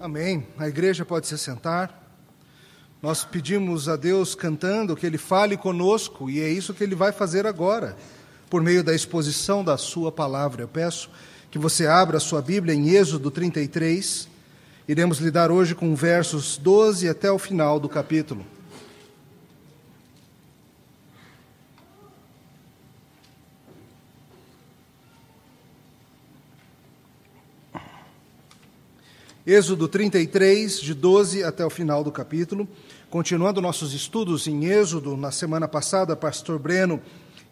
Amém. A igreja pode se sentar. Nós pedimos a Deus cantando que Ele fale conosco e é isso que Ele vai fazer agora, por meio da exposição da Sua palavra. Eu peço que você abra a sua Bíblia em Êxodo 33. Iremos lidar hoje com versos 12 até o final do capítulo. Êxodo 33, de 12 até o final do capítulo. Continuando nossos estudos em Êxodo, na semana passada, pastor Breno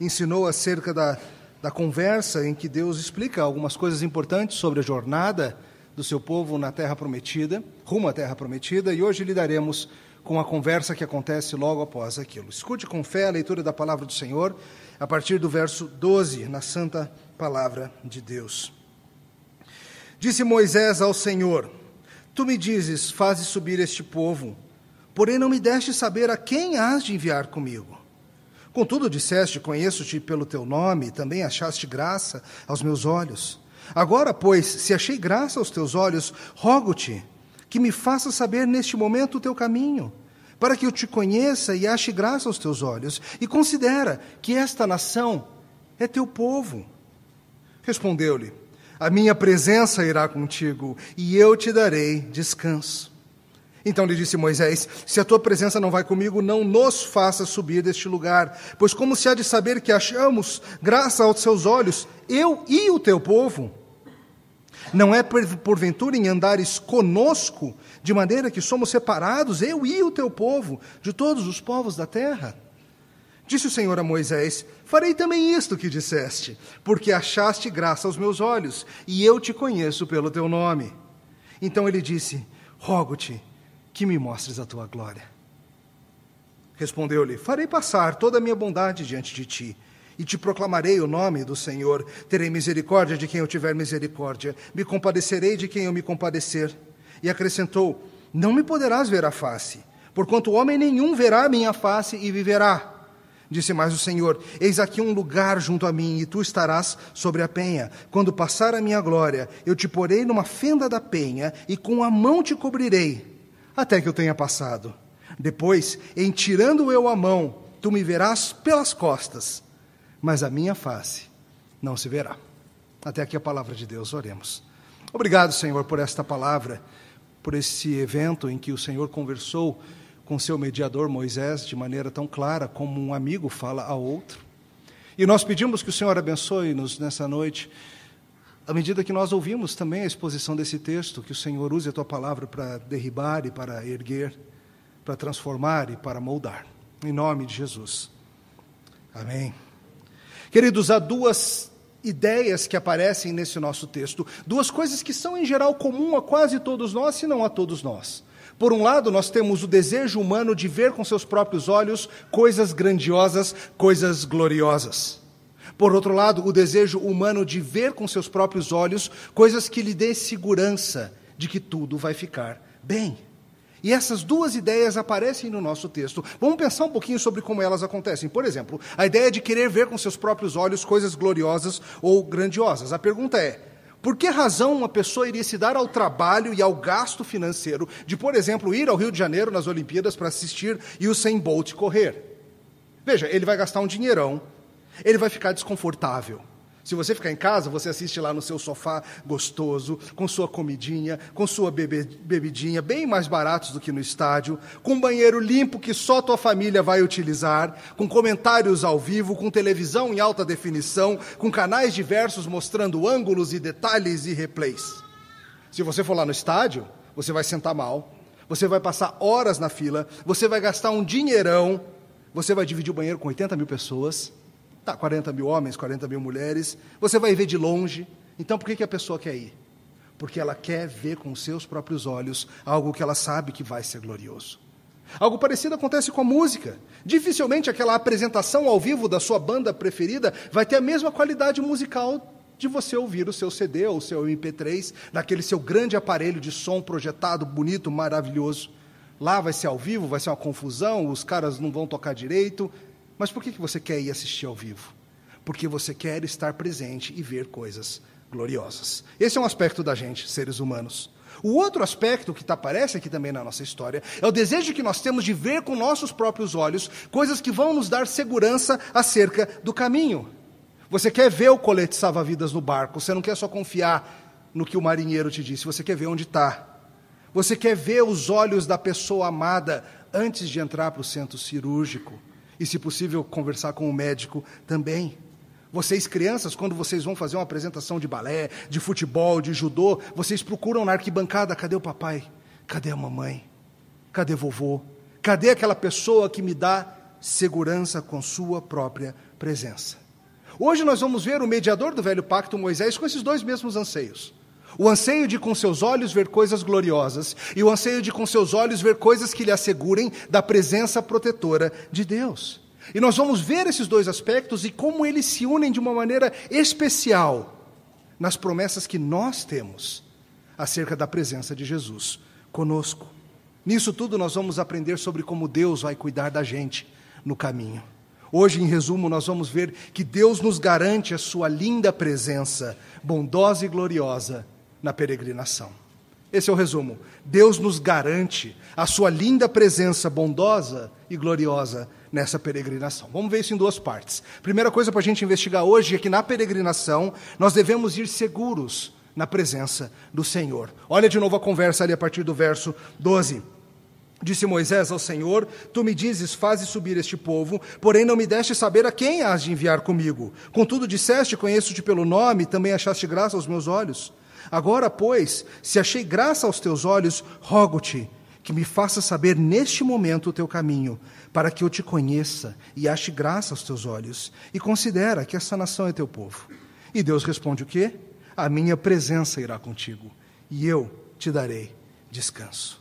ensinou acerca da, da conversa em que Deus explica algumas coisas importantes sobre a jornada do seu povo na Terra Prometida, rumo à Terra Prometida, e hoje lidaremos com a conversa que acontece logo após aquilo. Escute com fé a leitura da palavra do Senhor, a partir do verso 12, na santa palavra de Deus. Disse Moisés ao Senhor: Tu me dizes, faze subir este povo porém não me deste saber a quem has de enviar comigo. Contudo, disseste: Conheço-te pelo teu nome, também achaste graça aos meus olhos. Agora, pois, se achei graça aos teus olhos, rogo-te que me faça saber neste momento o teu caminho, para que eu te conheça e ache graça aos teus olhos, e considera que esta nação é teu povo. Respondeu-lhe: A minha presença irá contigo, e eu te darei descanso. Então lhe disse Moisés: Se a tua presença não vai comigo, não nos faça subir deste lugar, pois como se há de saber que achamos graça aos seus olhos, eu e o teu povo? Não é porventura em andares conosco, de maneira que somos separados, eu e o teu povo, de todos os povos da terra? Disse o Senhor a Moisés: Farei também isto que disseste, porque achaste graça aos meus olhos, e eu te conheço pelo teu nome. Então ele disse: Rogo-te que me mostres a tua glória. Respondeu-lhe: Farei passar toda a minha bondade diante de ti, e te proclamarei o nome do Senhor. Terei misericórdia de quem eu tiver misericórdia, me compadecerei de quem eu me compadecer. E acrescentou: Não me poderás ver a face, porquanto homem nenhum verá a minha face e viverá. Disse mais o Senhor: Eis aqui um lugar junto a mim, e tu estarás sobre a penha. Quando passar a minha glória, eu te porei numa fenda da penha, e com a mão te cobrirei até que eu tenha passado. Depois, em tirando eu a mão, tu me verás pelas costas, mas a minha face não se verá. Até aqui a palavra de Deus, oremos. Obrigado, Senhor, por esta palavra, por esse evento em que o Senhor conversou com seu mediador Moisés de maneira tão clara como um amigo fala a outro. E nós pedimos que o Senhor abençoe-nos nessa noite à medida que nós ouvimos também a exposição desse texto, que o Senhor use a tua palavra para derribar e para erguer, para transformar e para moldar. Em nome de Jesus. Amém. Queridos, há duas ideias que aparecem nesse nosso texto, duas coisas que são em geral comum a quase todos nós, se não a todos nós. Por um lado, nós temos o desejo humano de ver com seus próprios olhos coisas grandiosas, coisas gloriosas. Por outro lado, o desejo humano de ver com seus próprios olhos coisas que lhe dê segurança de que tudo vai ficar bem. E essas duas ideias aparecem no nosso texto. Vamos pensar um pouquinho sobre como elas acontecem. Por exemplo, a ideia de querer ver com seus próprios olhos coisas gloriosas ou grandiosas. A pergunta é: por que razão uma pessoa iria se dar ao trabalho e ao gasto financeiro de, por exemplo, ir ao Rio de Janeiro nas Olimpíadas para assistir e o Usain Bolt correr? Veja, ele vai gastar um dinheirão ele vai ficar desconfortável. Se você ficar em casa, você assiste lá no seu sofá gostoso, com sua comidinha, com sua bebe, bebidinha, bem mais baratos do que no estádio, com um banheiro limpo que só tua família vai utilizar, com comentários ao vivo, com televisão em alta definição, com canais diversos mostrando ângulos e detalhes e replays. Se você for lá no estádio, você vai sentar mal, você vai passar horas na fila, você vai gastar um dinheirão, você vai dividir o banheiro com 80 mil pessoas Tá, 40 mil homens, 40 mil mulheres. Você vai ver de longe. Então, por que, que a pessoa quer ir? Porque ela quer ver com seus próprios olhos algo que ela sabe que vai ser glorioso. Algo parecido acontece com a música. Dificilmente aquela apresentação ao vivo da sua banda preferida vai ter a mesma qualidade musical de você ouvir o seu CD ou o seu MP3 naquele seu grande aparelho de som projetado, bonito, maravilhoso. Lá vai ser ao vivo, vai ser uma confusão, os caras não vão tocar direito, mas por que você quer ir assistir ao vivo? Porque você quer estar presente e ver coisas gloriosas. Esse é um aspecto da gente, seres humanos. O outro aspecto que aparece aqui também na nossa história é o desejo que nós temos de ver com nossos próprios olhos coisas que vão nos dar segurança acerca do caminho. Você quer ver o colete salva-vidas no barco, você não quer só confiar no que o marinheiro te disse, você quer ver onde está. Você quer ver os olhos da pessoa amada antes de entrar para o centro cirúrgico. E, se possível, conversar com o médico também. Vocês, crianças, quando vocês vão fazer uma apresentação de balé, de futebol, de judô, vocês procuram na arquibancada: cadê o papai? Cadê a mamãe? Cadê vovô? Cadê aquela pessoa que me dá segurança com sua própria presença? Hoje nós vamos ver o mediador do velho pacto, Moisés, com esses dois mesmos anseios. O anseio de com seus olhos ver coisas gloriosas e o anseio de com seus olhos ver coisas que lhe assegurem da presença protetora de Deus. E nós vamos ver esses dois aspectos e como eles se unem de uma maneira especial nas promessas que nós temos acerca da presença de Jesus conosco. Nisso tudo nós vamos aprender sobre como Deus vai cuidar da gente no caminho. Hoje, em resumo, nós vamos ver que Deus nos garante a sua linda presença, bondosa e gloriosa, na peregrinação. Esse é o resumo. Deus nos garante a sua linda presença bondosa e gloriosa nessa peregrinação. Vamos ver isso em duas partes. Primeira coisa para a gente investigar hoje é que na peregrinação nós devemos ir seguros na presença do Senhor. Olha de novo a conversa ali a partir do verso 12. Disse Moisés ao Senhor: Tu me dizes, faze subir este povo, porém não me deste saber a quem has de enviar comigo. Contudo, disseste: Conheço-te pelo nome, também achaste graça aos meus olhos. Agora, pois, se achei graça aos teus olhos, rogo-te que me faça saber neste momento o teu caminho, para que eu te conheça e ache graça aos teus olhos, e considera que essa nação é teu povo. E Deus responde o quê? A minha presença irá contigo, e eu te darei descanso.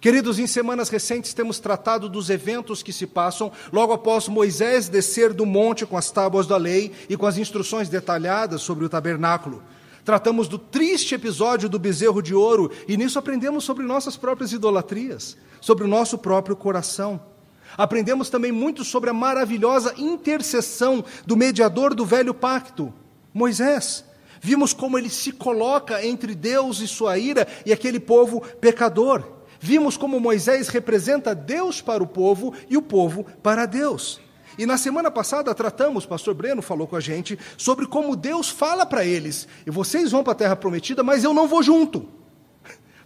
Queridos, em semanas recentes temos tratado dos eventos que se passam logo após Moisés descer do monte com as tábuas da lei e com as instruções detalhadas sobre o tabernáculo. Tratamos do triste episódio do bezerro de ouro e nisso aprendemos sobre nossas próprias idolatrias, sobre o nosso próprio coração. Aprendemos também muito sobre a maravilhosa intercessão do mediador do velho pacto, Moisés. Vimos como ele se coloca entre Deus e sua ira e aquele povo pecador. Vimos como Moisés representa Deus para o povo e o povo para Deus. E na semana passada tratamos, pastor Breno falou com a gente, sobre como Deus fala para eles: e vocês vão para a terra prometida, mas eu não vou junto.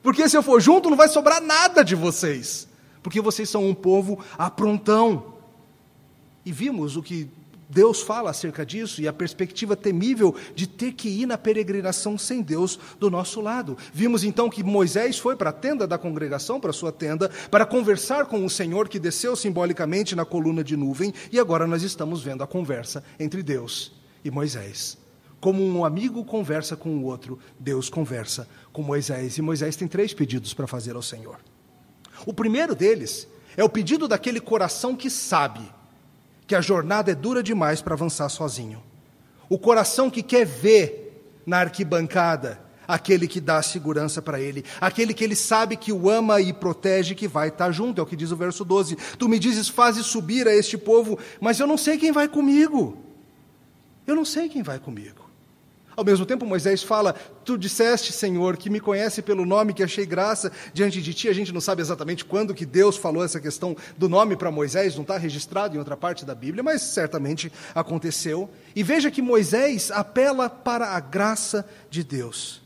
Porque se eu for junto, não vai sobrar nada de vocês. Porque vocês são um povo aprontão. E vimos o que Deus fala acerca disso e a perspectiva temível de ter que ir na peregrinação sem Deus do nosso lado. Vimos então que Moisés foi para a tenda da congregação, para sua tenda, para conversar com o Senhor que desceu simbolicamente na coluna de nuvem, e agora nós estamos vendo a conversa entre Deus e Moisés. Como um amigo conversa com o outro, Deus conversa com Moisés, e Moisés tem três pedidos para fazer ao Senhor. O primeiro deles é o pedido daquele coração que sabe que a jornada é dura demais para avançar sozinho. O coração que quer ver na arquibancada aquele que dá segurança para ele, aquele que ele sabe que o ama e protege, que vai estar junto, é o que diz o verso 12. Tu me dizes, faze subir a este povo, mas eu não sei quem vai comigo. Eu não sei quem vai comigo. Ao mesmo tempo, Moisés fala: Tu disseste, Senhor, que me conhece pelo nome, que achei graça diante de ti. A gente não sabe exatamente quando que Deus falou essa questão do nome para Moisés, não está registrado em outra parte da Bíblia, mas certamente aconteceu. E veja que Moisés apela para a graça de Deus.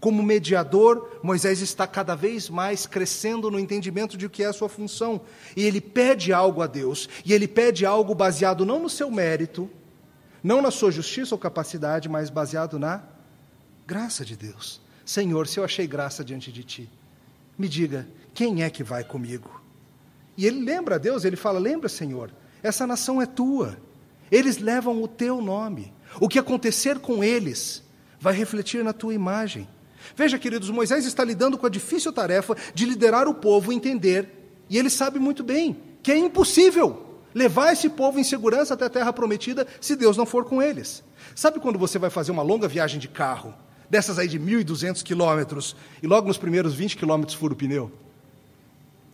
Como mediador, Moisés está cada vez mais crescendo no entendimento de o que é a sua função. E ele pede algo a Deus, e ele pede algo baseado não no seu mérito, não na sua justiça ou capacidade, mas baseado na graça de Deus. Senhor, se eu achei graça diante de ti, me diga, quem é que vai comigo? E ele lembra a Deus, ele fala: Lembra, Senhor, essa nação é tua, eles levam o teu nome. O que acontecer com eles vai refletir na tua imagem. Veja, queridos, Moisés está lidando com a difícil tarefa de liderar o povo, entender, e ele sabe muito bem que é impossível levar esse povo em segurança até a terra prometida se Deus não for com eles. Sabe quando você vai fazer uma longa viagem de carro, dessas aí de 1.200 quilômetros, e logo nos primeiros 20 quilômetros fura o pneu?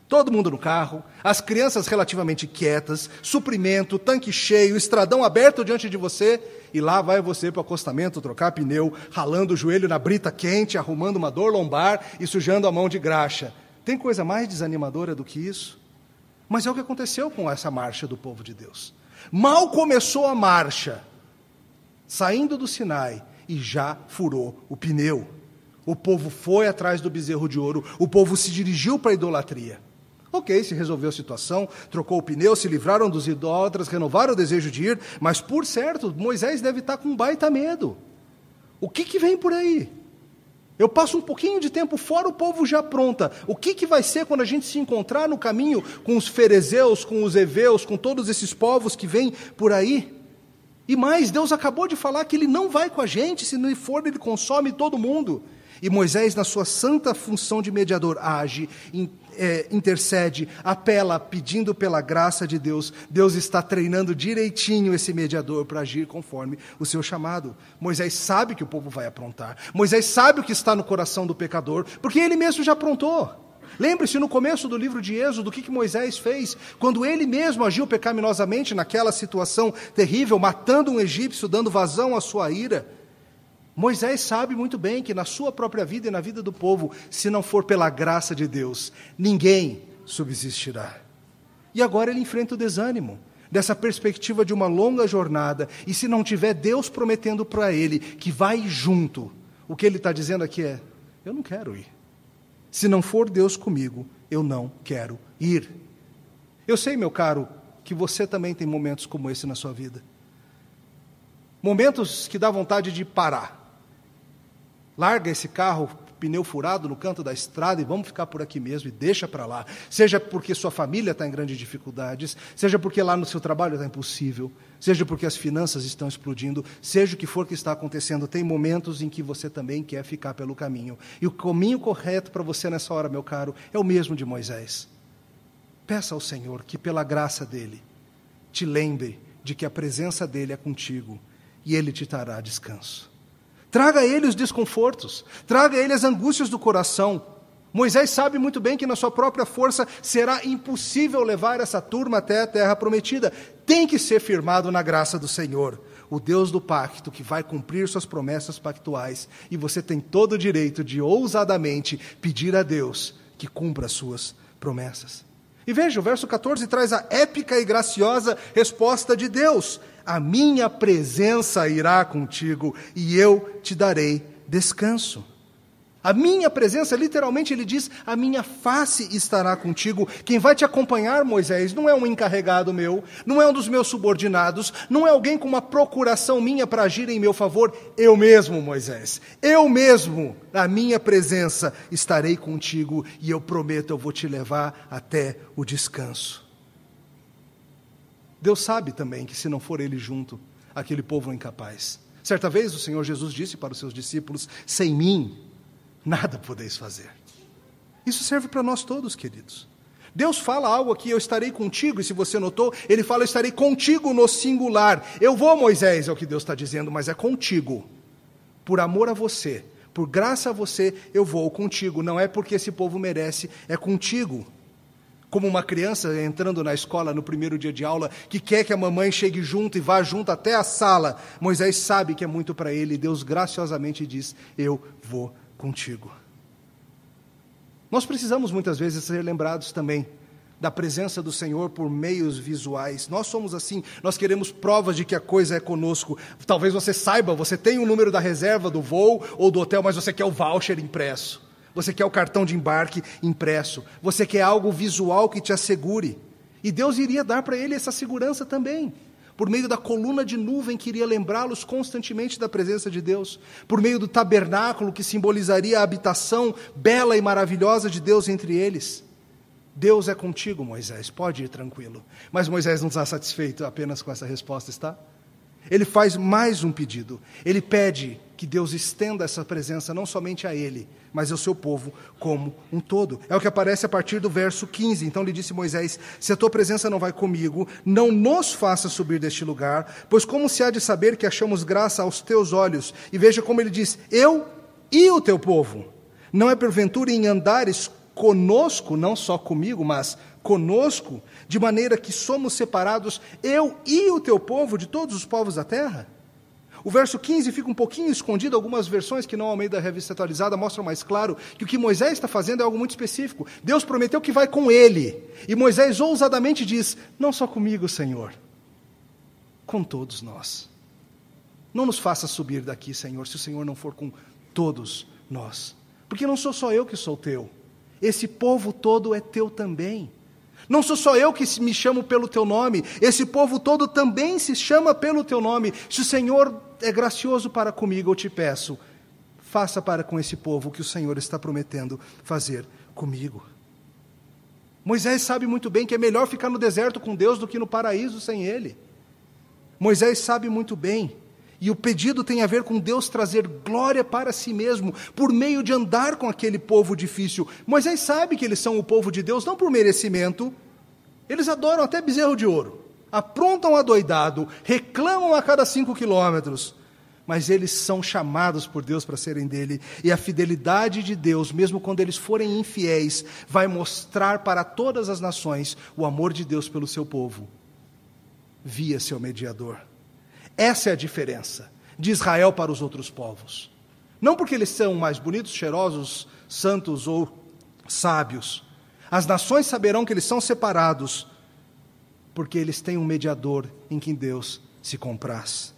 Todo mundo no carro, as crianças relativamente quietas, suprimento, tanque cheio, estradão aberto diante de você, e lá vai você para o acostamento trocar pneu, ralando o joelho na brita quente, arrumando uma dor lombar e sujando a mão de graxa. Tem coisa mais desanimadora do que isso? Mas é o que aconteceu com essa marcha do povo de Deus. Mal começou a marcha, saindo do Sinai, e já furou o pneu. O povo foi atrás do bezerro de ouro, o povo se dirigiu para a idolatria. Ok, se resolveu a situação, trocou o pneu, se livraram dos idólatras, renovaram o desejo de ir, mas por certo, Moisés deve estar com baita medo. O que, que vem por aí? Eu passo um pouquinho de tempo fora, o povo já pronta. O que, que vai ser quando a gente se encontrar no caminho com os ferezeus, com os heveus, com todos esses povos que vêm por aí? E mais, Deus acabou de falar que Ele não vai com a gente, se não for, Ele consome todo mundo. E Moisés, na sua santa função de mediador, age, é, intercede, apela, pedindo pela graça de Deus. Deus está treinando direitinho esse mediador para agir conforme o seu chamado. Moisés sabe que o povo vai aprontar. Moisés sabe o que está no coração do pecador, porque ele mesmo já aprontou. Lembre-se no começo do livro de Êxodo do que, que Moisés fez, quando ele mesmo agiu pecaminosamente naquela situação terrível, matando um egípcio, dando vazão à sua ira. Moisés sabe muito bem que na sua própria vida e na vida do povo, se não for pela graça de Deus, ninguém subsistirá. E agora ele enfrenta o desânimo dessa perspectiva de uma longa jornada, e se não tiver Deus prometendo para ele que vai junto, o que ele está dizendo aqui é: eu não quero ir. Se não for Deus comigo, eu não quero ir. Eu sei, meu caro, que você também tem momentos como esse na sua vida. Momentos que dá vontade de parar Larga esse carro, pneu furado no canto da estrada e vamos ficar por aqui mesmo e deixa para lá. Seja porque sua família está em grandes dificuldades, seja porque lá no seu trabalho está impossível, seja porque as finanças estão explodindo, seja o que for que está acontecendo, tem momentos em que você também quer ficar pelo caminho. E o caminho correto para você nessa hora, meu caro, é o mesmo de Moisés. Peça ao Senhor que, pela graça dele, te lembre de que a presença dele é contigo e ele te dará descanso. Traga a ele os desconfortos, traga a ele as angústias do coração. Moisés sabe muito bem que na sua própria força será impossível levar essa turma até a terra prometida. Tem que ser firmado na graça do Senhor, o Deus do pacto que vai cumprir suas promessas pactuais, e você tem todo o direito de ousadamente pedir a Deus que cumpra as suas promessas. E veja, o verso 14 traz a épica e graciosa resposta de Deus: A minha presença irá contigo e eu te darei descanso. A minha presença, literalmente, ele diz: a minha face estará contigo. Quem vai te acompanhar, Moisés, não é um encarregado meu, não é um dos meus subordinados, não é alguém com uma procuração minha para agir em meu favor. Eu mesmo, Moisés, eu mesmo, na minha presença, estarei contigo e eu prometo, eu vou te levar até o descanso. Deus sabe também que se não for Ele junto, aquele povo é incapaz. Certa vez o Senhor Jesus disse para os seus discípulos: sem mim, nada podeis fazer. Isso serve para nós todos, queridos. Deus fala algo aqui, eu estarei contigo, e se você notou, ele fala, eu estarei contigo no singular. Eu vou, Moisés, é o que Deus está dizendo, mas é contigo. Por amor a você, por graça a você, eu vou contigo. Não é porque esse povo merece, é contigo. Como uma criança entrando na escola no primeiro dia de aula, que quer que a mamãe chegue junto e vá junto até a sala. Moisés sabe que é muito para ele, e Deus graciosamente diz: Eu vou contigo. Nós precisamos muitas vezes ser lembrados também da presença do Senhor por meios visuais. Nós somos assim, nós queremos provas de que a coisa é conosco. Talvez você saiba, você tem o número da reserva do voo ou do hotel, mas você quer o voucher impresso. Você quer o cartão de embarque impresso. Você quer algo visual que te assegure. E Deus iria dar para ele essa segurança também por meio da coluna de nuvem que iria lembrá-los constantemente da presença de Deus, por meio do tabernáculo que simbolizaria a habitação bela e maravilhosa de Deus entre eles. Deus é contigo, Moisés, pode ir tranquilo. Mas Moisés não está satisfeito apenas com essa resposta, está? Ele faz mais um pedido. Ele pede que Deus estenda essa presença não somente a ele, mas ao seu povo como um todo. É o que aparece a partir do verso 15. Então lhe disse Moisés: Se a tua presença não vai comigo, não nos faça subir deste lugar, pois como se há de saber que achamos graça aos teus olhos? E veja como ele diz: Eu e o teu povo. Não é porventura em andares conosco, não só comigo, mas conosco, de maneira que somos separados, eu e o teu povo, de todos os povos da terra? O verso 15 fica um pouquinho escondido, algumas versões que não ao meio da revista atualizada mostram mais claro que o que Moisés está fazendo é algo muito específico. Deus prometeu que vai com ele. E Moisés ousadamente diz: Não só comigo, Senhor, com todos nós. Não nos faça subir daqui, Senhor, se o Senhor não for com todos nós. Porque não sou só eu que sou teu, esse povo todo é teu também. Não sou só eu que me chamo pelo teu nome, esse povo todo também se chama pelo teu nome. Se o Senhor é gracioso para comigo, eu te peço, faça para com esse povo o que o Senhor está prometendo fazer comigo. Moisés sabe muito bem que é melhor ficar no deserto com Deus do que no paraíso sem Ele. Moisés sabe muito bem, e o pedido tem a ver com Deus trazer glória para si mesmo, por meio de andar com aquele povo difícil. Moisés sabe que eles são o povo de Deus, não por merecimento, eles adoram até bezerro de ouro. Aprontam adoidado, reclamam a cada cinco quilômetros, mas eles são chamados por Deus para serem dele, e a fidelidade de Deus, mesmo quando eles forem infiéis, vai mostrar para todas as nações o amor de Deus pelo seu povo, via seu mediador. Essa é a diferença de Israel para os outros povos. Não porque eles são mais bonitos, cheirosos, santos ou sábios. As nações saberão que eles são separados porque eles têm um mediador em quem Deus se compraz.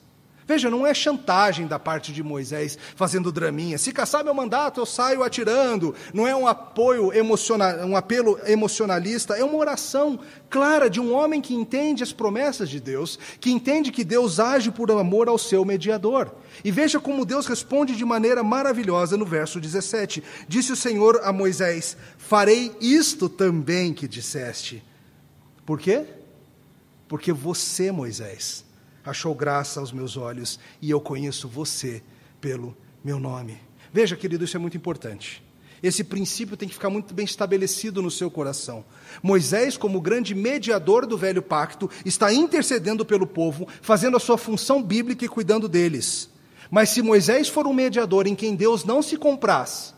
Veja, não é chantagem da parte de Moisés fazendo draminha. Se caçar meu mandato, eu saio atirando. Não é um apoio emocional, um apelo emocionalista, é uma oração clara de um homem que entende as promessas de Deus, que entende que Deus age por amor ao seu mediador. E veja como Deus responde de maneira maravilhosa no verso 17. Disse o Senhor a Moisés: Farei isto também que disseste. Por quê? porque você, Moisés, achou graça aos meus olhos e eu conheço você pelo meu nome. Veja, querido, isso é muito importante. Esse princípio tem que ficar muito bem estabelecido no seu coração. Moisés, como grande mediador do velho pacto, está intercedendo pelo povo, fazendo a sua função bíblica e cuidando deles. Mas se Moisés for um mediador em quem Deus não se compraz,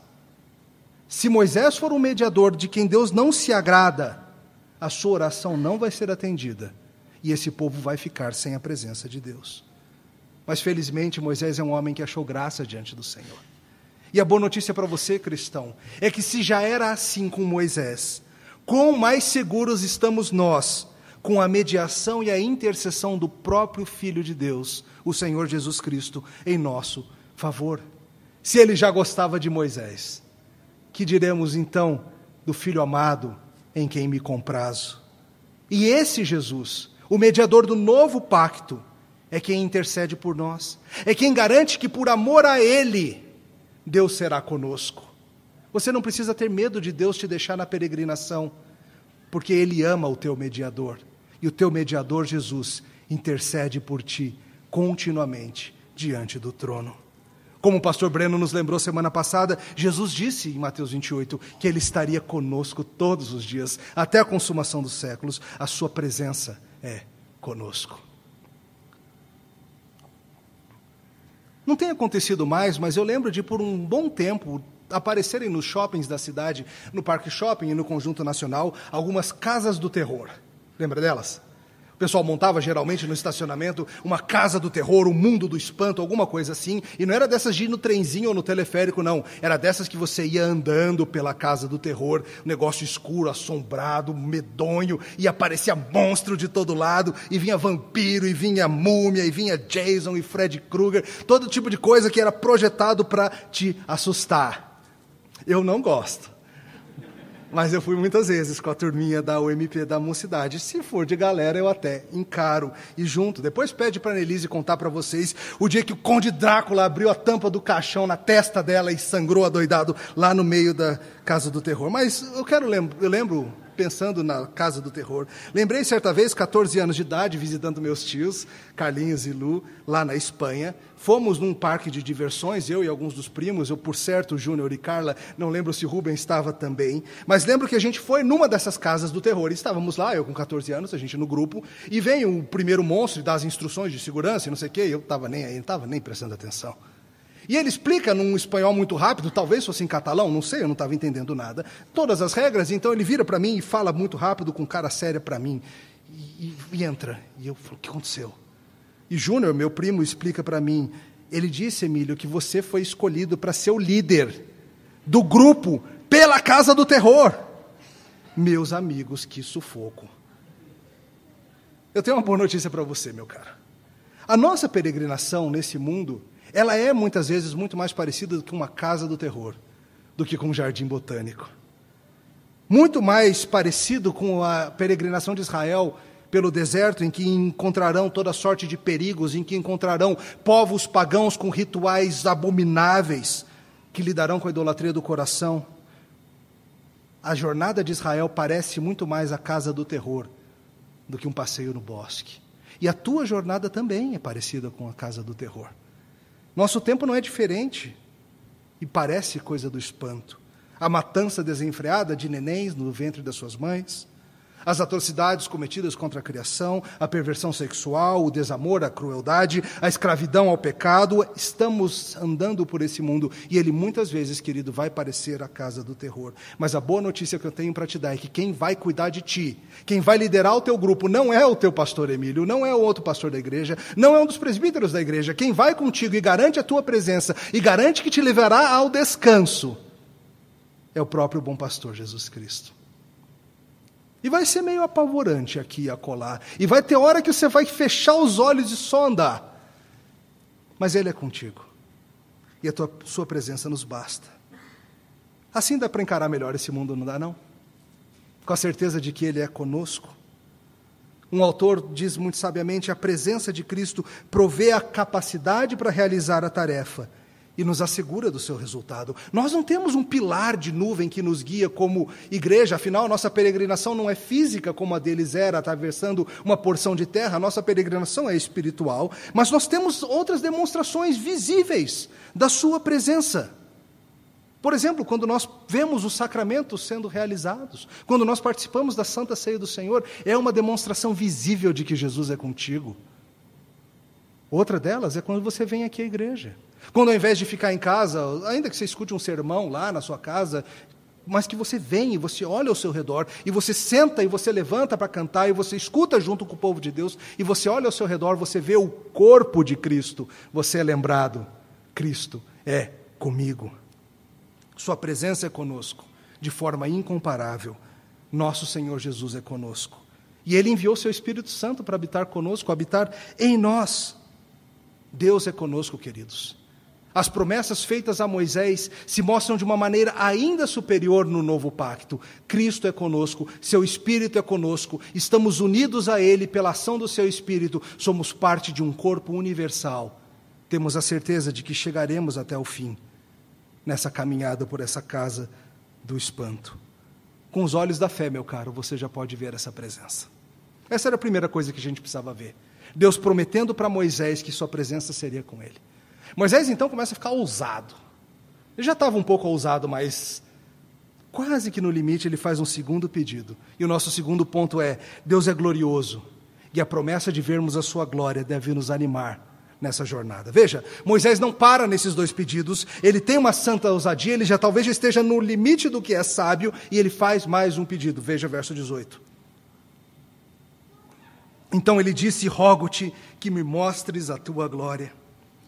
se Moisés for um mediador de quem Deus não se agrada, a sua oração não vai ser atendida e esse povo vai ficar sem a presença de Deus. Mas felizmente Moisés é um homem que achou graça diante do Senhor. E a boa notícia para você, cristão, é que se já era assim com Moisés, quão mais seguros estamos nós com a mediação e a intercessão do próprio Filho de Deus, o Senhor Jesus Cristo, em nosso favor. Se ele já gostava de Moisés, que diremos então do Filho amado em quem me comprazo? E esse Jesus o mediador do novo pacto, é quem intercede por nós, é quem garante que por amor a Ele, Deus será conosco. Você não precisa ter medo de Deus te deixar na peregrinação, porque Ele ama o teu mediador, e o teu mediador, Jesus, intercede por ti continuamente diante do trono. Como o pastor Breno nos lembrou semana passada, Jesus disse em Mateus 28 que ele estaria conosco todos os dias, até a consumação dos séculos. A sua presença é conosco. Não tem acontecido mais, mas eu lembro de, por um bom tempo, aparecerem nos shoppings da cidade, no Parque Shopping e no Conjunto Nacional, algumas casas do terror. Lembra delas? O pessoal montava geralmente no estacionamento uma casa do terror, um mundo do espanto, alguma coisa assim. E não era dessas de ir no trenzinho ou no teleférico, não. Era dessas que você ia andando pela casa do terror, um negócio escuro, assombrado, medonho, e aparecia monstro de todo lado, e vinha vampiro, e vinha múmia, e vinha Jason e Fred Krueger, todo tipo de coisa que era projetado para te assustar. Eu não gosto. Mas eu fui muitas vezes com a turminha da UMP da Mocidade. Se for de galera, eu até encaro e junto. Depois pede para a Nelise contar para vocês o dia que o Conde Drácula abriu a tampa do caixão na testa dela e sangrou adoidado lá no meio da Casa do Terror. Mas eu quero lembro, eu lembro pensando na Casa do Terror. Lembrei certa vez, 14 anos de idade, visitando meus tios, Carlinhos e Lu, lá na Espanha. Fomos num parque de diversões, eu e alguns dos primos, eu por certo, Júnior e Carla, não lembro se Rubem estava também, mas lembro que a gente foi numa dessas casas do terror. Estávamos lá, eu com 14 anos, a gente no grupo, e vem o primeiro monstro e dá as instruções de segurança e não sei o quê, eu estava nem aí, não estava nem prestando atenção. E ele explica num espanhol muito rápido, talvez fosse em catalão, não sei, eu não estava entendendo nada, todas as regras. Então ele vira para mim e fala muito rápido, com cara séria para mim, e, e, entra. E eu falo: o que aconteceu? E Júnior, meu primo, explica para mim: ele disse, Emílio, que você foi escolhido para ser o líder do grupo pela Casa do Terror. Meus amigos, que sufoco. Eu tenho uma boa notícia para você, meu cara. A nossa peregrinação nesse mundo, ela é muitas vezes muito mais parecida com uma casa do terror do que com um jardim botânico. Muito mais parecido com a peregrinação de Israel pelo deserto, em que encontrarão toda sorte de perigos, em que encontrarão povos pagãos com rituais abomináveis que lidarão com a idolatria do coração. A jornada de Israel parece muito mais a casa do terror do que um passeio no bosque. E a tua jornada também é parecida com a casa do terror. Nosso tempo não é diferente e parece coisa do espanto. A matança desenfreada de nenéns no ventre das suas mães, as atrocidades cometidas contra a criação, a perversão sexual, o desamor, a crueldade, a escravidão ao pecado. Estamos andando por esse mundo e ele muitas vezes, querido, vai parecer a casa do terror. Mas a boa notícia que eu tenho para te dar é que quem vai cuidar de ti, quem vai liderar o teu grupo, não é o teu pastor Emílio, não é o outro pastor da igreja, não é um dos presbíteros da igreja. Quem vai contigo e garante a tua presença e garante que te levará ao descanso é o próprio bom pastor Jesus Cristo. E vai ser meio apavorante aqui e acolá. E vai ter hora que você vai fechar os olhos e só andar. Mas Ele é contigo. E a tua, sua presença nos basta. Assim dá para encarar melhor esse mundo, não dá, não? Com a certeza de que Ele é conosco. Um autor diz muito sabiamente: a presença de Cristo provê a capacidade para realizar a tarefa e nos assegura do seu resultado. Nós não temos um pilar de nuvem que nos guia como igreja, afinal, nossa peregrinação não é física como a deles era, atravessando uma porção de terra, nossa peregrinação é espiritual, mas nós temos outras demonstrações visíveis da Sua presença. Por exemplo, quando nós vemos os sacramentos sendo realizados, quando nós participamos da Santa Ceia do Senhor, é uma demonstração visível de que Jesus é contigo. Outra delas é quando você vem aqui à igreja. Quando ao invés de ficar em casa, ainda que você escute um sermão lá na sua casa, mas que você vem e você olha ao seu redor, e você senta e você levanta para cantar, e você escuta junto com o povo de Deus, e você olha ao seu redor, você vê o corpo de Cristo, você é lembrado: Cristo é comigo. Sua presença é conosco, de forma incomparável. Nosso Senhor Jesus é conosco. E Ele enviou seu Espírito Santo para habitar conosco, habitar em nós. Deus é conosco, queridos. As promessas feitas a Moisés se mostram de uma maneira ainda superior no novo pacto. Cristo é conosco, seu Espírito é conosco, estamos unidos a Ele pela ação do seu Espírito, somos parte de um corpo universal. Temos a certeza de que chegaremos até o fim nessa caminhada por essa casa do espanto. Com os olhos da fé, meu caro, você já pode ver essa presença. Essa era a primeira coisa que a gente precisava ver. Deus prometendo para Moisés que sua presença seria com ele. Moisés então começa a ficar ousado. Ele já estava um pouco ousado, mas quase que no limite ele faz um segundo pedido. E o nosso segundo ponto é: Deus é glorioso e a promessa de vermos a sua glória deve nos animar nessa jornada. Veja, Moisés não para nesses dois pedidos, ele tem uma santa ousadia, ele já talvez já esteja no limite do que é sábio e ele faz mais um pedido. Veja verso 18. Então ele disse: Rogo-te que me mostres a tua glória.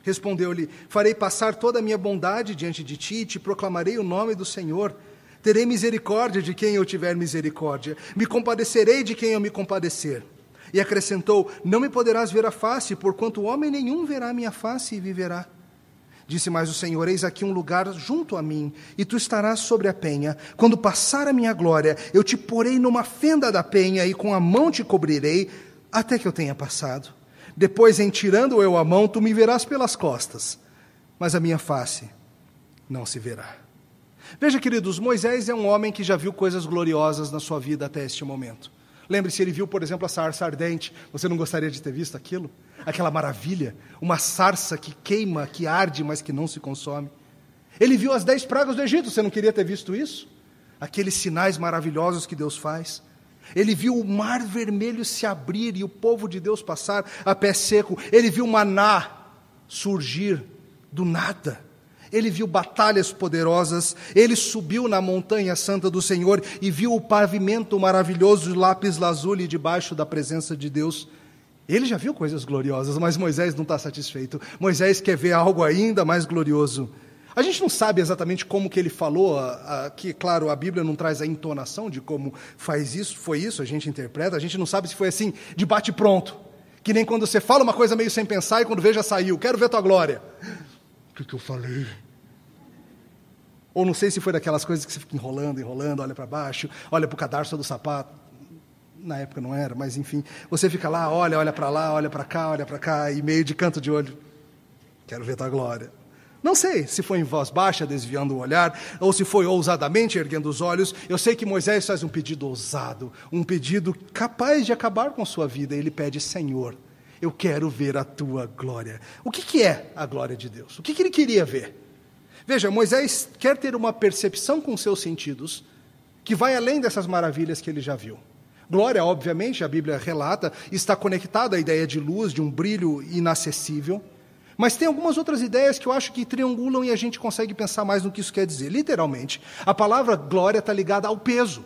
Respondeu-lhe: Farei passar toda a minha bondade diante de ti e te proclamarei o nome do Senhor. Terei misericórdia de quem eu tiver misericórdia, me compadecerei de quem eu me compadecer. E acrescentou: Não me poderás ver a face, porquanto homem nenhum verá minha face e viverá. Disse mais o Senhor: Eis aqui um lugar junto a mim, e tu estarás sobre a penha. Quando passar a minha glória, eu te porei numa fenda da penha, e com a mão te cobrirei, até que eu tenha passado. Depois, em tirando eu a mão, tu me verás pelas costas, mas a minha face não se verá. Veja, queridos, Moisés é um homem que já viu coisas gloriosas na sua vida até este momento. Lembre-se, ele viu, por exemplo, a sarça ardente. Você não gostaria de ter visto aquilo? Aquela maravilha, uma sarça que queima, que arde, mas que não se consome. Ele viu as dez pragas do Egito. Você não queria ter visto isso? Aqueles sinais maravilhosos que Deus faz. Ele viu o mar vermelho se abrir e o povo de Deus passar a pé seco. Ele viu maná surgir do nada. Ele viu batalhas poderosas, ele subiu na montanha santa do Senhor e viu o pavimento maravilhoso de lápis lazuli debaixo da presença de Deus. Ele já viu coisas gloriosas, mas Moisés não está satisfeito. Moisés quer ver algo ainda mais glorioso. A gente não sabe exatamente como que ele falou, que claro, a Bíblia não traz a entonação de como faz isso, foi isso, a gente interpreta, a gente não sabe se foi assim, de bate pronto. Que nem quando você fala uma coisa meio sem pensar e quando vê já saiu, quero ver tua glória. O que, que eu falei? Ou não sei se foi daquelas coisas que você fica enrolando, enrolando, olha para baixo, olha para o cadarço do sapato. Na época não era, mas enfim. Você fica lá, olha, olha para lá, olha para cá, olha para cá, e meio de canto de olho. Quero ver tua glória. Não sei se foi em voz baixa, desviando o olhar, ou se foi ousadamente erguendo os olhos. Eu sei que Moisés faz um pedido ousado, um pedido capaz de acabar com sua vida. Ele pede: Senhor, eu quero ver a tua glória. O que, que é a glória de Deus? O que, que ele queria ver? Veja, Moisés quer ter uma percepção com seus sentidos que vai além dessas maravilhas que ele já viu. Glória, obviamente, a Bíblia relata, está conectada à ideia de luz, de um brilho inacessível. Mas tem algumas outras ideias que eu acho que triangulam e a gente consegue pensar mais no que isso quer dizer. Literalmente, a palavra glória está ligada ao peso.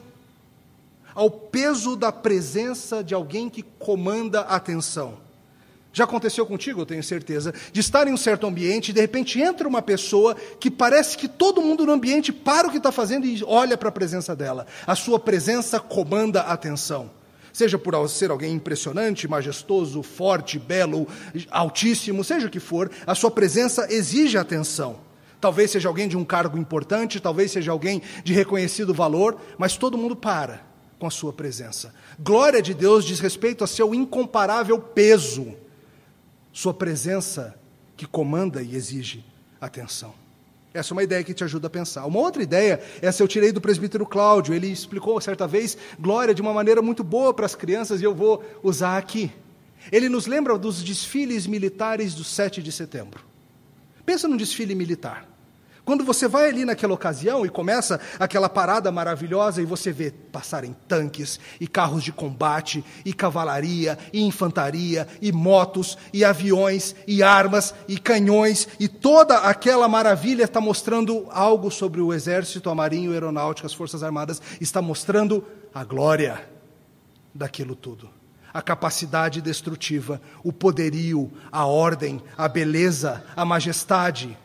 Ao peso da presença de alguém que comanda a atenção. Já aconteceu contigo, eu tenho certeza, de estar em um certo ambiente e de repente entra uma pessoa que parece que todo mundo no ambiente para o que está fazendo e olha para a presença dela. A sua presença comanda a atenção seja por ser alguém impressionante, majestoso, forte, belo, altíssimo, seja o que for, a sua presença exige atenção. Talvez seja alguém de um cargo importante, talvez seja alguém de reconhecido valor, mas todo mundo para com a sua presença. Glória de Deus diz respeito a seu incomparável peso, sua presença que comanda e exige atenção. Essa é uma ideia que te ajuda a pensar. Uma outra ideia, essa eu tirei do presbítero Cláudio. Ele explicou certa vez glória de uma maneira muito boa para as crianças e eu vou usar aqui. Ele nos lembra dos desfiles militares do 7 de setembro. Pensa num desfile militar. Quando você vai ali naquela ocasião e começa aquela parada maravilhosa e você vê passarem tanques e carros de combate e cavalaria e infantaria e motos e aviões e armas e canhões e toda aquela maravilha está mostrando algo sobre o exército, a marinha, a aeronáutica, as forças armadas, está mostrando a glória daquilo tudo. A capacidade destrutiva, o poderio, a ordem, a beleza, a majestade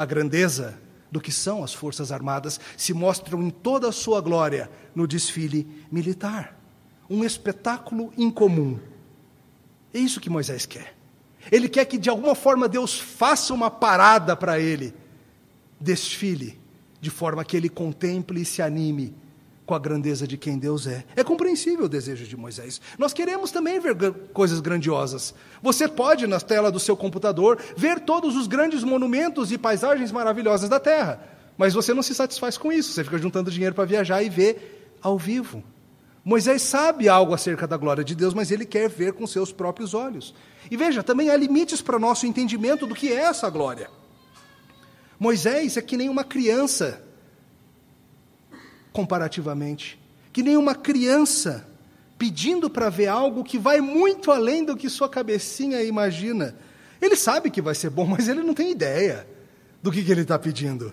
a grandeza do que são as Forças Armadas se mostram em toda a sua glória no desfile militar. Um espetáculo incomum. É isso que Moisés quer. Ele quer que de alguma forma Deus faça uma parada para ele, desfile, de forma que ele contemple e se anime com a grandeza de quem Deus é. É compreensível o desejo de Moisés. Nós queremos também ver coisas grandiosas. Você pode, na tela do seu computador, ver todos os grandes monumentos e paisagens maravilhosas da Terra. Mas você não se satisfaz com isso. Você fica juntando dinheiro para viajar e ver ao vivo. Moisés sabe algo acerca da glória de Deus, mas ele quer ver com seus próprios olhos. E veja, também há limites para nosso entendimento do que é essa glória. Moisés é que nem uma criança comparativamente, que nem uma criança pedindo para ver algo que vai muito além do que sua cabecinha imagina. Ele sabe que vai ser bom, mas ele não tem ideia do que, que ele está pedindo.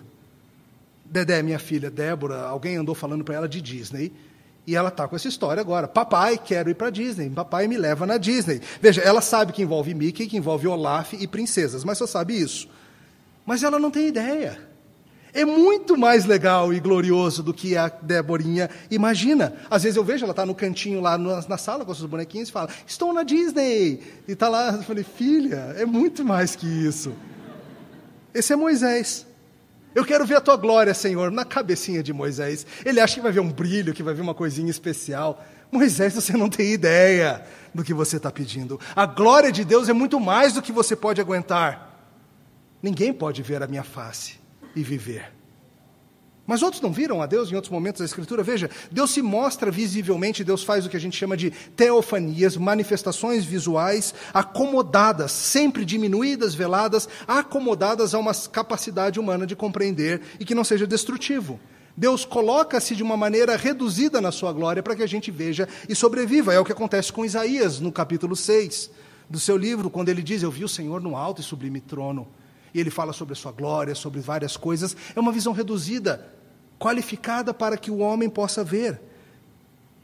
Dedé, minha filha, Débora, alguém andou falando para ela de Disney. E ela está com essa história agora. Papai, quero ir para Disney. Papai me leva na Disney. Veja, ela sabe que envolve Mickey, que envolve Olaf e princesas, mas só sabe isso. Mas ela não tem ideia é muito mais legal e glorioso do que a Deborinha imagina. Às vezes eu vejo, ela está no cantinho lá na, na, sala com os bonequinhos e fala, estou na Disney. E está lá, eu falei, filha, é muito mais que isso. Esse é Moisés. Eu quero ver a tua glória, Senhor, na cabecinha de Moisés. Ele acha que vai ver um brilho, que vai ver uma coisinha especial. Moisés, você não tem ideia do que você está pedindo. A glória de Deus é muito mais do que você pode aguentar. Ninguém pode ver a minha face e viver. Mas outros não viram a Deus em outros momentos da Escritura. Veja, Deus se mostra visivelmente, Deus faz o que a gente chama de teofanias, manifestações visuais acomodadas, sempre diminuídas, veladas, acomodadas a uma capacidade humana de compreender e que não seja destrutivo. Deus coloca-se de uma maneira reduzida na sua glória para que a gente veja e sobreviva. É o que acontece com Isaías no capítulo 6 do seu livro, quando ele diz: Eu vi o Senhor no alto e sublime trono ele fala sobre a sua glória, sobre várias coisas. É uma visão reduzida, qualificada para que o homem possa ver.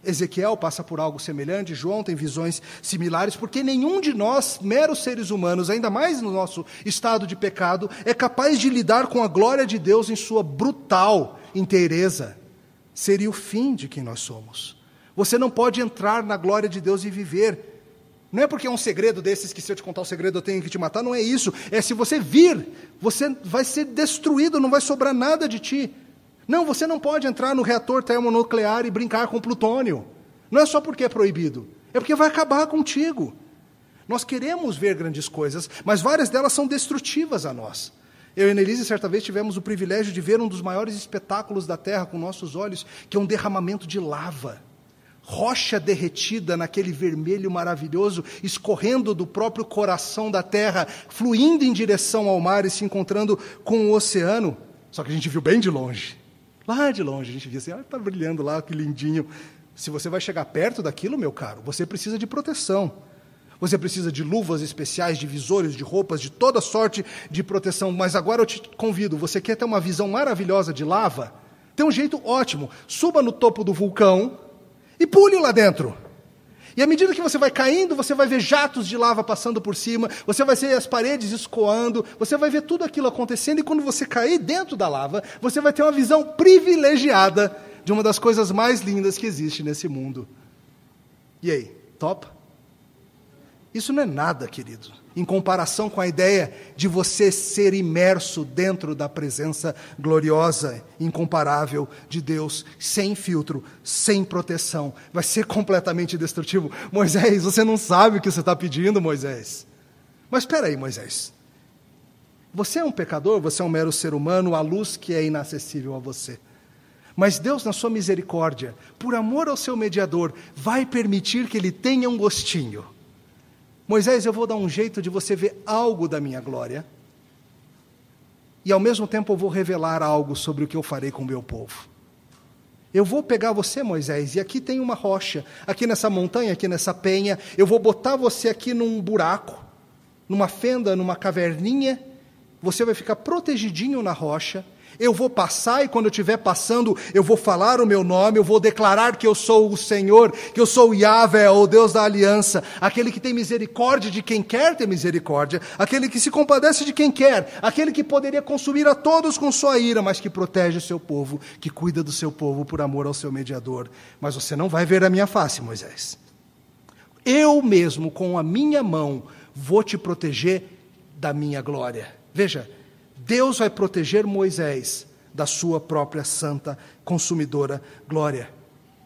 Ezequiel passa por algo semelhante, João tem visões similares, porque nenhum de nós, meros seres humanos, ainda mais no nosso estado de pecado, é capaz de lidar com a glória de Deus em sua brutal inteireza. Seria o fim de quem nós somos. Você não pode entrar na glória de Deus e viver. Não é porque é um segredo desses que se eu te contar o segredo eu tenho que te matar, não é isso. É se você vir, você vai ser destruído, não vai sobrar nada de ti. Não, você não pode entrar no reator termonuclear e brincar com plutônio. Não é só porque é proibido, é porque vai acabar contigo. Nós queremos ver grandes coisas, mas várias delas são destrutivas a nós. Eu e Nelise, certa vez, tivemos o privilégio de ver um dos maiores espetáculos da Terra com nossos olhos, que é um derramamento de lava. Rocha derretida naquele vermelho maravilhoso, escorrendo do próprio coração da Terra, fluindo em direção ao mar e se encontrando com o oceano. Só que a gente viu bem de longe. Lá de longe, a gente via assim, ah, está brilhando lá, que lindinho. Se você vai chegar perto daquilo, meu caro, você precisa de proteção. Você precisa de luvas especiais, de visores, de roupas, de toda sorte de proteção. Mas agora eu te convido, você quer ter uma visão maravilhosa de lava? Tem um jeito ótimo. Suba no topo do vulcão e pule lá dentro. E à medida que você vai caindo, você vai ver jatos de lava passando por cima, você vai ver as paredes escoando, você vai ver tudo aquilo acontecendo, e quando você cair dentro da lava, você vai ter uma visão privilegiada de uma das coisas mais lindas que existe nesse mundo. E aí, top? Isso não é nada, querido em comparação com a ideia de você ser imerso dentro da presença gloriosa, incomparável de Deus, sem filtro, sem proteção. Vai ser completamente destrutivo. Moisés, você não sabe o que você está pedindo, Moisés. Mas espera aí, Moisés. Você é um pecador, você é um mero ser humano, a luz que é inacessível a você. Mas Deus, na sua misericórdia, por amor ao seu mediador, vai permitir que ele tenha um gostinho Moisés, eu vou dar um jeito de você ver algo da minha glória, e ao mesmo tempo eu vou revelar algo sobre o que eu farei com o meu povo. Eu vou pegar você, Moisés, e aqui tem uma rocha, aqui nessa montanha, aqui nessa penha, eu vou botar você aqui num buraco, numa fenda, numa caverninha, você vai ficar protegidinho na rocha, eu vou passar e quando eu estiver passando, eu vou falar o meu nome, eu vou declarar que eu sou o Senhor, que eu sou o Yahvé, o Deus da aliança, aquele que tem misericórdia de quem quer ter misericórdia, aquele que se compadece de quem quer, aquele que poderia consumir a todos com sua ira, mas que protege o seu povo, que cuida do seu povo por amor ao seu mediador. Mas você não vai ver a minha face, Moisés. Eu mesmo, com a minha mão, vou te proteger da minha glória. Veja, Deus vai proteger Moisés da sua própria santa, consumidora glória.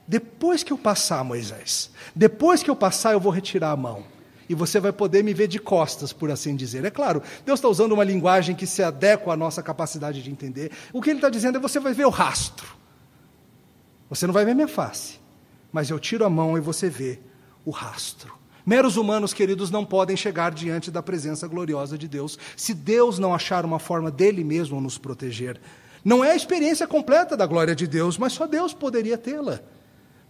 Depois que eu passar, Moisés, depois que eu passar, eu vou retirar a mão. E você vai poder me ver de costas, por assim dizer. É claro, Deus está usando uma linguagem que se adequa à nossa capacidade de entender. O que Ele está dizendo é: você vai ver o rastro. Você não vai ver minha face, mas eu tiro a mão e você vê o rastro. Meros humanos, queridos, não podem chegar diante da presença gloriosa de Deus se Deus não achar uma forma dele mesmo nos proteger. Não é a experiência completa da glória de Deus, mas só Deus poderia tê-la.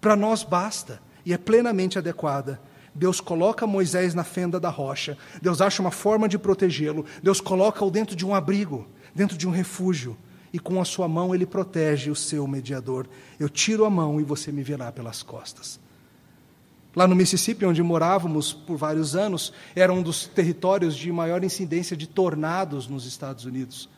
Para nós basta e é plenamente adequada. Deus coloca Moisés na fenda da rocha, Deus acha uma forma de protegê-lo, Deus coloca-o dentro de um abrigo, dentro de um refúgio, e com a sua mão ele protege o seu mediador. Eu tiro a mão e você me verá pelas costas. Lá no Mississippi, onde morávamos por vários anos, era um dos territórios de maior incidência de tornados nos Estados Unidos.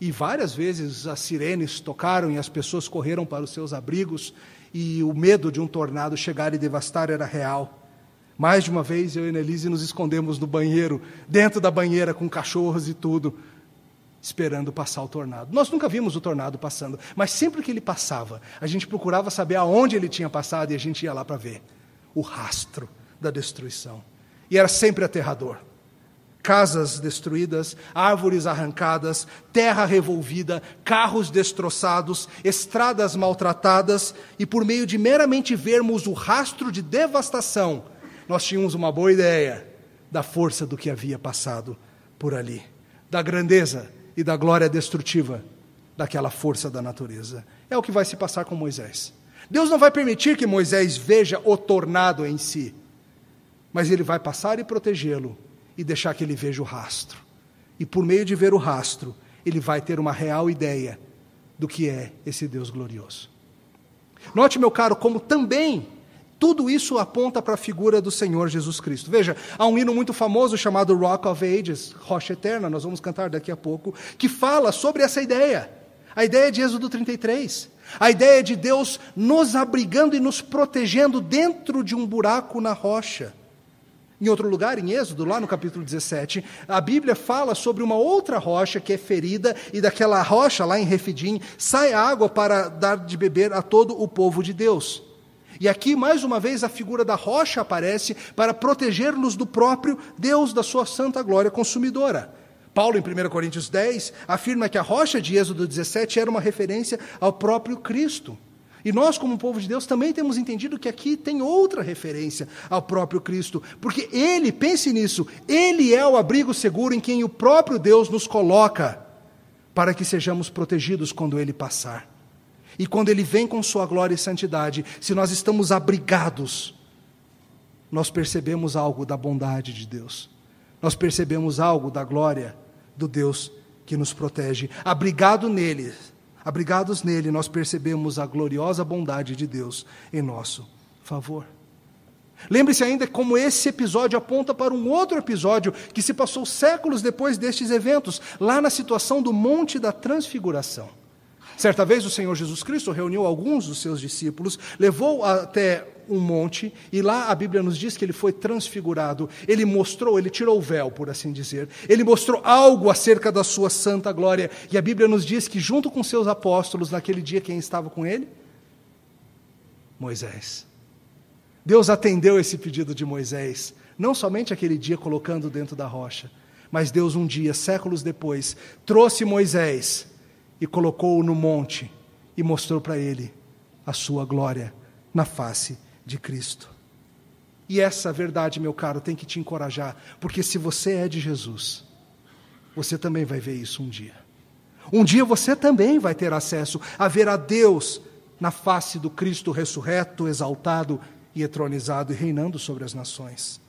E várias vezes as sirenes tocaram e as pessoas correram para os seus abrigos, e o medo de um tornado chegar e devastar era real. Mais de uma vez eu e Nelise nos escondemos no banheiro, dentro da banheira com cachorros e tudo, esperando passar o tornado. Nós nunca vimos o tornado passando, mas sempre que ele passava, a gente procurava saber aonde ele tinha passado e a gente ia lá para ver o rastro da destruição. E era sempre aterrador. Casas destruídas, árvores arrancadas, terra revolvida, carros destroçados, estradas maltratadas, e por meio de meramente vermos o rastro de devastação, nós tínhamos uma boa ideia da força do que havia passado por ali, da grandeza e da glória destrutiva daquela força da natureza. É o que vai se passar com Moisés. Deus não vai permitir que Moisés veja o tornado em si, mas ele vai passar e protegê-lo e deixar que ele veja o rastro. E por meio de ver o rastro, ele vai ter uma real ideia do que é esse Deus glorioso. Note, meu caro, como também tudo isso aponta para a figura do Senhor Jesus Cristo. Veja, há um hino muito famoso chamado Rock of Ages, Rocha Eterna, nós vamos cantar daqui a pouco, que fala sobre essa ideia. A ideia de Êxodo 33. A ideia de Deus nos abrigando e nos protegendo dentro de um buraco na rocha. Em outro lugar, em Êxodo, lá no capítulo 17, a Bíblia fala sobre uma outra rocha que é ferida, e daquela rocha, lá em Refidim, sai água para dar de beber a todo o povo de Deus. E aqui, mais uma vez, a figura da rocha aparece para proteger-nos do próprio Deus, da sua santa glória consumidora. Paulo, em 1 Coríntios 10, afirma que a rocha de Êxodo 17 era uma referência ao próprio Cristo. E nós, como povo de Deus, também temos entendido que aqui tem outra referência ao próprio Cristo, porque Ele, pense nisso, Ele é o abrigo seguro em quem o próprio Deus nos coloca para que sejamos protegidos quando Ele passar. E quando Ele vem com Sua glória e santidade, se nós estamos abrigados, nós percebemos algo da bondade de Deus, nós percebemos algo da glória do Deus que nos protege. Abrigado nele, Abrigados nele, nós percebemos a gloriosa bondade de Deus em nosso favor. Lembre-se ainda como esse episódio aponta para um outro episódio que se passou séculos depois destes eventos, lá na situação do Monte da Transfiguração. Certa vez o Senhor Jesus Cristo reuniu alguns dos seus discípulos, levou até um monte, e lá a Bíblia nos diz que ele foi transfigurado. Ele mostrou, ele tirou o véu, por assim dizer. Ele mostrou algo acerca da sua santa glória. E a Bíblia nos diz que, junto com seus apóstolos, naquele dia, quem estava com ele? Moisés. Deus atendeu esse pedido de Moisés, não somente aquele dia colocando dentro da rocha, mas Deus, um dia, séculos depois, trouxe Moisés e colocou-o no monte e mostrou para ele a sua glória na face de Cristo. E essa verdade, meu caro, tem que te encorajar, porque se você é de Jesus, você também vai ver isso um dia. Um dia você também vai ter acesso a ver a Deus na face do Cristo ressurreto, exaltado e etronizado e reinando sobre as nações.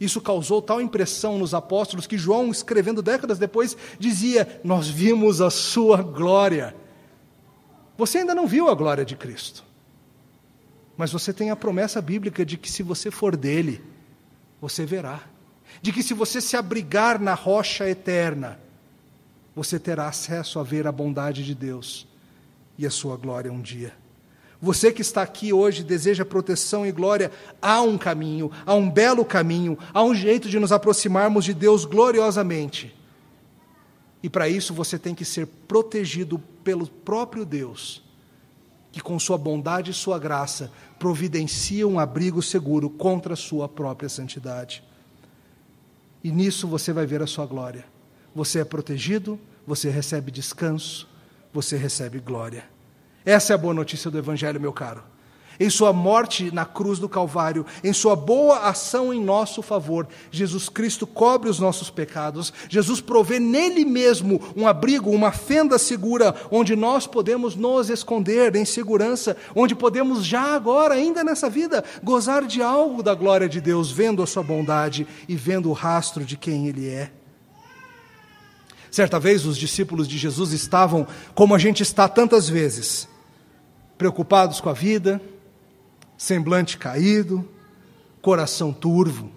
Isso causou tal impressão nos apóstolos que João, escrevendo décadas depois, dizia: Nós vimos a sua glória. Você ainda não viu a glória de Cristo. Mas você tem a promessa bíblica de que se você for dele, você verá. De que se você se abrigar na rocha eterna, você terá acesso a ver a bondade de Deus e a sua glória um dia. Você que está aqui hoje deseja proteção e glória, há um caminho, há um belo caminho, há um jeito de nos aproximarmos de Deus gloriosamente. E para isso você tem que ser protegido pelo próprio Deus que com sua bondade e sua graça providencia um abrigo seguro contra a sua própria santidade. E nisso você vai ver a sua glória. Você é protegido, você recebe descanso, você recebe glória. Essa é a boa notícia do Evangelho, meu caro em sua morte na cruz do Calvário, em sua boa ação em nosso favor, Jesus Cristo cobre os nossos pecados, Jesus provê nele mesmo um abrigo, uma fenda segura, onde nós podemos nos esconder em segurança, onde podemos já agora, ainda nessa vida, gozar de algo da glória de Deus, vendo a sua bondade e vendo o rastro de quem Ele é. Certa vez os discípulos de Jesus estavam, como a gente está tantas vezes, preocupados com a vida, semblante caído, coração turvo.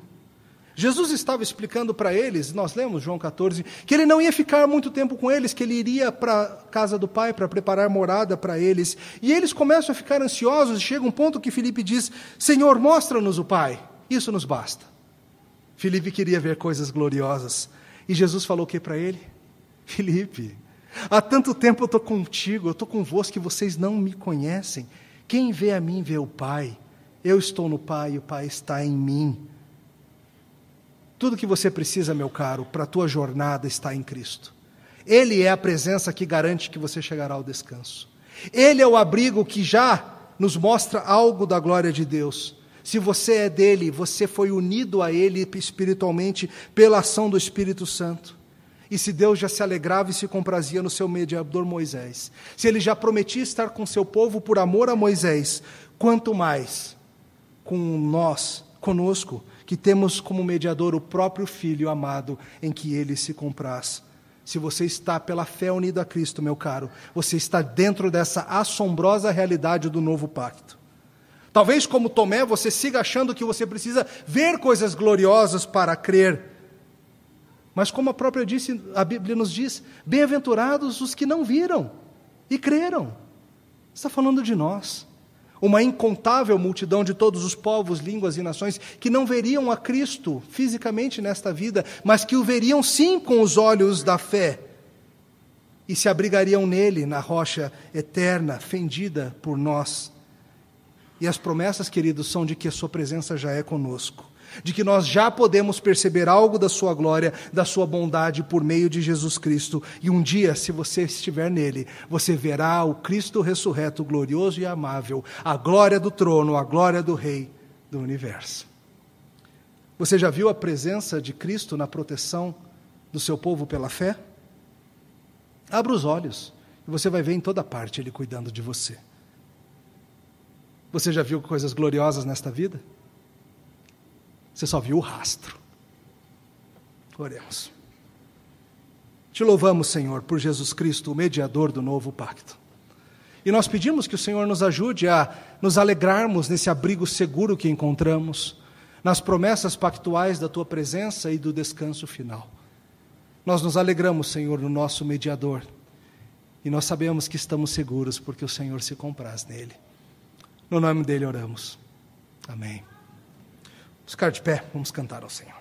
Jesus estava explicando para eles, nós lemos João 14, que ele não ia ficar muito tempo com eles, que ele iria para a casa do Pai para preparar morada para eles. E eles começam a ficar ansiosos, chega um ponto que Felipe diz: Senhor, mostra-nos o Pai, isso nos basta. Felipe queria ver coisas gloriosas. E Jesus falou o que para ele? Felipe, há tanto tempo eu estou contigo, eu estou convosco que vocês não me conhecem. Quem vê a mim vê o Pai. Eu estou no Pai e o Pai está em mim. Tudo que você precisa, meu caro, para a tua jornada está em Cristo. Ele é a presença que garante que você chegará ao descanso. Ele é o abrigo que já nos mostra algo da glória de Deus. Se você é dele, você foi unido a ele espiritualmente pela ação do Espírito Santo. E se Deus já se alegrava e se comprazia no seu mediador Moisés, se ele já prometia estar com seu povo por amor a Moisés, quanto mais com nós, conosco, que temos como mediador o próprio Filho amado em que ele se compraz. Se você está pela fé unido a Cristo, meu caro, você está dentro dessa assombrosa realidade do novo pacto. Talvez, como Tomé, você siga achando que você precisa ver coisas gloriosas para crer. Mas, como a própria disse, a Bíblia nos diz: bem-aventurados os que não viram e creram. Está falando de nós uma incontável multidão de todos os povos, línguas e nações que não veriam a Cristo fisicamente nesta vida, mas que o veriam sim com os olhos da fé e se abrigariam nele, na rocha eterna, fendida por nós. E as promessas, queridos, são de que a Sua presença já é conosco de que nós já podemos perceber algo da Sua glória, da Sua bondade por meio de Jesus Cristo. E um dia, se você estiver nele, você verá o Cristo ressurreto, glorioso e amável, a glória do trono, a glória do Rei do universo. Você já viu a presença de Cristo na proteção do seu povo pela fé? Abra os olhos e você vai ver em toda parte Ele cuidando de você. Você já viu coisas gloriosas nesta vida? Você só viu o rastro. Oremos. Te louvamos, Senhor, por Jesus Cristo, o mediador do novo pacto. E nós pedimos que o Senhor nos ajude a nos alegrarmos nesse abrigo seguro que encontramos, nas promessas pactuais da tua presença e do descanso final. Nós nos alegramos, Senhor, no nosso mediador. E nós sabemos que estamos seguros porque o Senhor se compraz nele. No nome dele oramos. Amém. Vamos ficar de pé, vamos cantar ao Senhor.